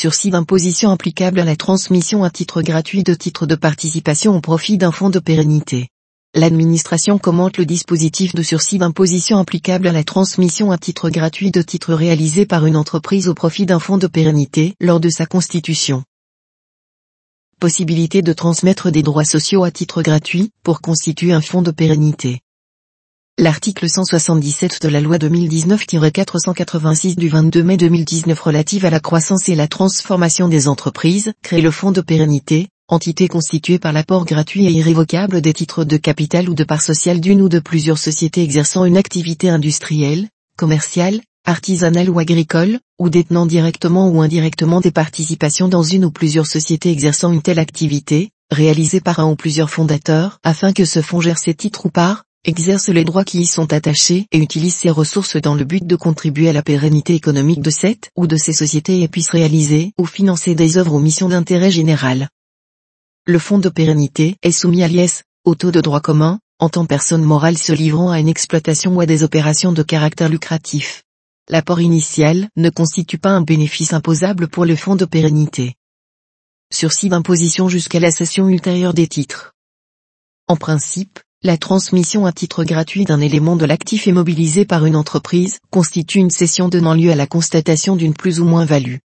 Sursis d'imposition applicable à la transmission à titre gratuit de titres de participation au profit d'un fonds de pérennité. L'administration commente le dispositif de sursis d'imposition applicable à la transmission à titre gratuit de titres réalisés par une entreprise au profit d'un fonds de pérennité lors de sa constitution. Possibilité de transmettre des droits sociaux à titre gratuit pour constituer un fonds de pérennité. L'article 177 de la loi 2019-486 du 22 mai 2019 relative à la croissance et la transformation des entreprises crée le fonds de pérennité, entité constituée par l'apport gratuit et irrévocable des titres de capital ou de part sociale d'une ou de plusieurs sociétés exerçant une activité industrielle, commerciale, artisanale ou agricole, ou détenant directement ou indirectement des participations dans une ou plusieurs sociétés exerçant une telle activité, réalisée par un ou plusieurs fondateurs, afin que ce fonds gère ses titres ou parts, exerce les droits qui y sont attachés et utilise ses ressources dans le but de contribuer à la pérennité économique de cette ou de ces sociétés et puisse réaliser ou financer des œuvres ou missions d'intérêt général. Le fonds de pérennité est soumis à l'IS, au taux de droit commun, en tant personne morale se livrant à une exploitation ou à des opérations de caractère lucratif. L'apport initial ne constitue pas un bénéfice imposable pour le fonds de pérennité. Sursis d'imposition jusqu'à la cession ultérieure des titres. En principe, la transmission à titre gratuit d'un élément de l'actif immobilisé par une entreprise constitue une cession donnant lieu à la constatation d'une plus ou moins value.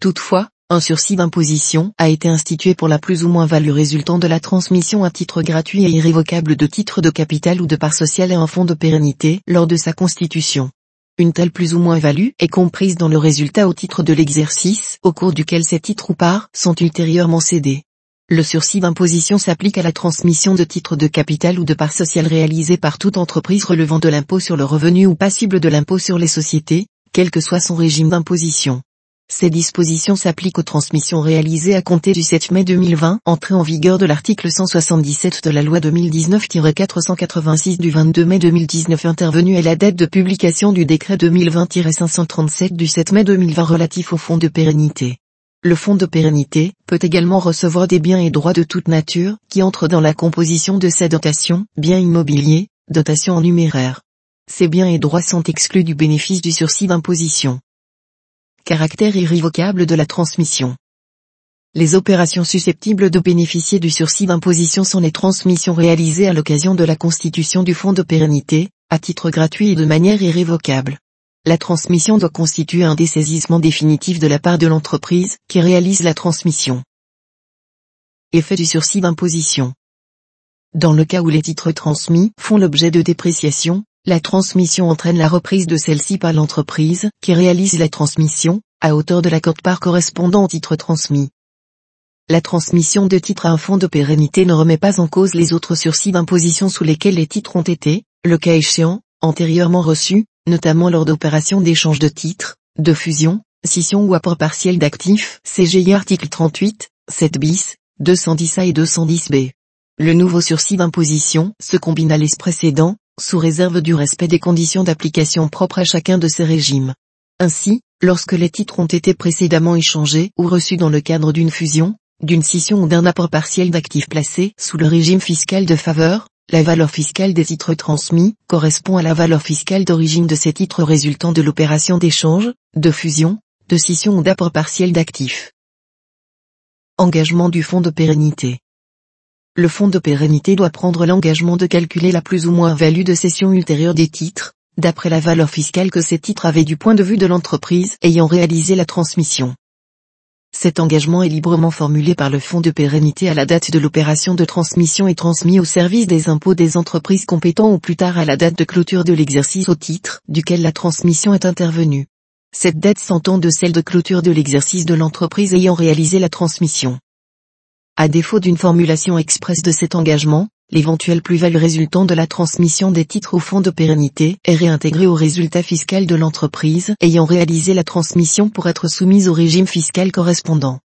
Toutefois, un sursis d'imposition a été institué pour la plus ou moins value résultant de la transmission à titre gratuit et irrévocable de titres de capital ou de part sociale à un fonds de pérennité lors de sa constitution. Une telle plus ou moins value est comprise dans le résultat au titre de l'exercice au cours duquel ces titres ou parts sont ultérieurement cédés. Le sursis d'imposition s'applique à la transmission de titres de capital ou de parts sociales réalisées par toute entreprise relevant de l'impôt sur le revenu ou passible de l'impôt sur les sociétés, quel que soit son régime d'imposition. Ces dispositions s'appliquent aux transmissions réalisées à compter du 7 mai 2020, entrée en vigueur de l'article 177 de la loi 2019-486 du 22 mai 2019 intervenue à la date de publication du décret 2020-537 du 7 mai 2020 relatif au fonds de pérennité. Le fonds de pérennité peut également recevoir des biens et droits de toute nature qui entrent dans la composition de sa dotation, biens immobiliers, dotation en numéraire. Ces biens et droits sont exclus du bénéfice du sursis d'imposition. Caractère irrévocable de la transmission. Les opérations susceptibles de bénéficier du sursis d'imposition sont les transmissions réalisées à l'occasion de la constitution du fonds de pérennité, à titre gratuit et de manière irrévocable la transmission doit constituer un dessaisissement définitif de la part de l'entreprise qui réalise la transmission. Effet du sursis d'imposition. Dans le cas où les titres transmis font l'objet de dépréciation, la transmission entraîne la reprise de celle-ci par l'entreprise qui réalise la transmission, à hauteur de la cote-part correspondant au titre transmis. La transmission de titres à un fonds de pérennité ne remet pas en cause les autres sursis d'imposition sous lesquels les titres ont été, le cas échéant, antérieurement reçus, notamment lors d'opérations d'échange de titres, de fusion, scission ou apport partiel d'actifs, CGI article 38, 7 bis, 210A et 210B. Le nouveau sursis d'imposition se combine à l'es précédent, sous réserve du respect des conditions d'application propres à chacun de ces régimes. Ainsi, lorsque les titres ont été précédemment échangés ou reçus dans le cadre d'une fusion, d'une scission ou d'un apport partiel d'actifs placés sous le régime fiscal de faveur, la valeur fiscale des titres transmis correspond à la valeur fiscale d'origine de ces titres résultant de l'opération d'échange, de fusion, de scission ou d'apport partiel d'actifs. Engagement du fonds de pérennité. Le fonds de pérennité doit prendre l'engagement de calculer la plus ou moins value de cession ultérieure des titres, d'après la valeur fiscale que ces titres avaient du point de vue de l'entreprise ayant réalisé la transmission. Cet engagement est librement formulé par le Fonds de pérennité à la date de l'opération de transmission et transmis au service des impôts des entreprises compétents ou plus tard à la date de clôture de l'exercice au titre duquel la transmission est intervenue. Cette date s'entend de celle de clôture de l'exercice de l'entreprise ayant réalisé la transmission. À défaut d'une formulation expresse de cet engagement, l'éventuelle plus-value résultant de la transmission des titres au fonds de pérennité est réintégrée au résultat fiscal de l'entreprise ayant réalisé la transmission pour être soumise au régime fiscal correspondant.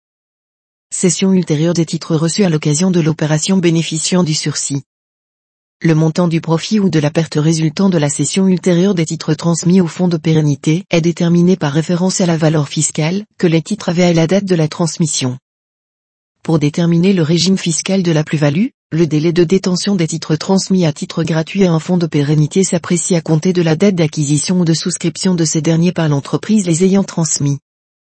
Cession ultérieure des titres reçus à l'occasion de l'opération bénéficiant du sursis. Le montant du profit ou de la perte résultant de la cession ultérieure des titres transmis au fonds de pérennité est déterminé par référence à la valeur fiscale que les titres avaient à la date de la transmission. Pour déterminer le régime fiscal de la plus-value, le délai de détention des titres transmis à titre gratuit à un fonds de pérennité s'apprécie à compter de la date d'acquisition ou de souscription de ces derniers par l'entreprise les ayant transmis.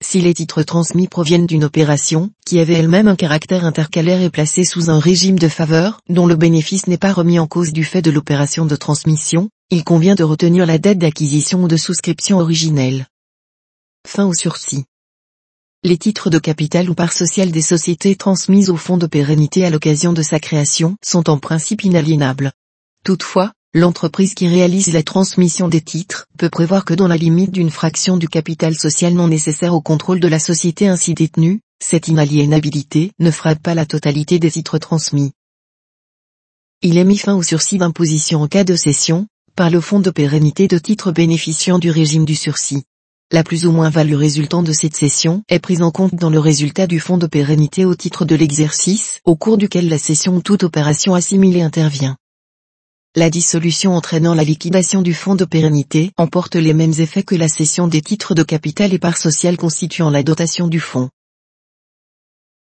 si les titres transmis proviennent d'une opération, qui avait elle-même un caractère intercalaire et placée sous un régime de faveur, dont le bénéfice n'est pas remis en cause du fait de l'opération de transmission, il convient de retenir la dette d'acquisition ou de souscription originelle. Fin au sursis. Les titres de capital ou part sociale des sociétés transmises au fonds de pérennité à l'occasion de sa création sont en principe inaliénables. Toutefois, L'entreprise qui réalise la transmission des titres peut prévoir que dans la limite d'une fraction du capital social non nécessaire au contrôle de la société ainsi détenue, cette inaliénabilité ne frappe pas la totalité des titres transmis. Il est mis fin au sursis d'imposition en cas de cession, par le fonds de pérennité de titres bénéficiant du régime du sursis. La plus ou moins value résultant de cette cession est prise en compte dans le résultat du fonds de pérennité au titre de l'exercice au cours duquel la cession ou toute opération assimilée intervient. La dissolution entraînant la liquidation du fonds de pérennité emporte les mêmes effets que la cession des titres de capital et parts sociales constituant la dotation du fonds.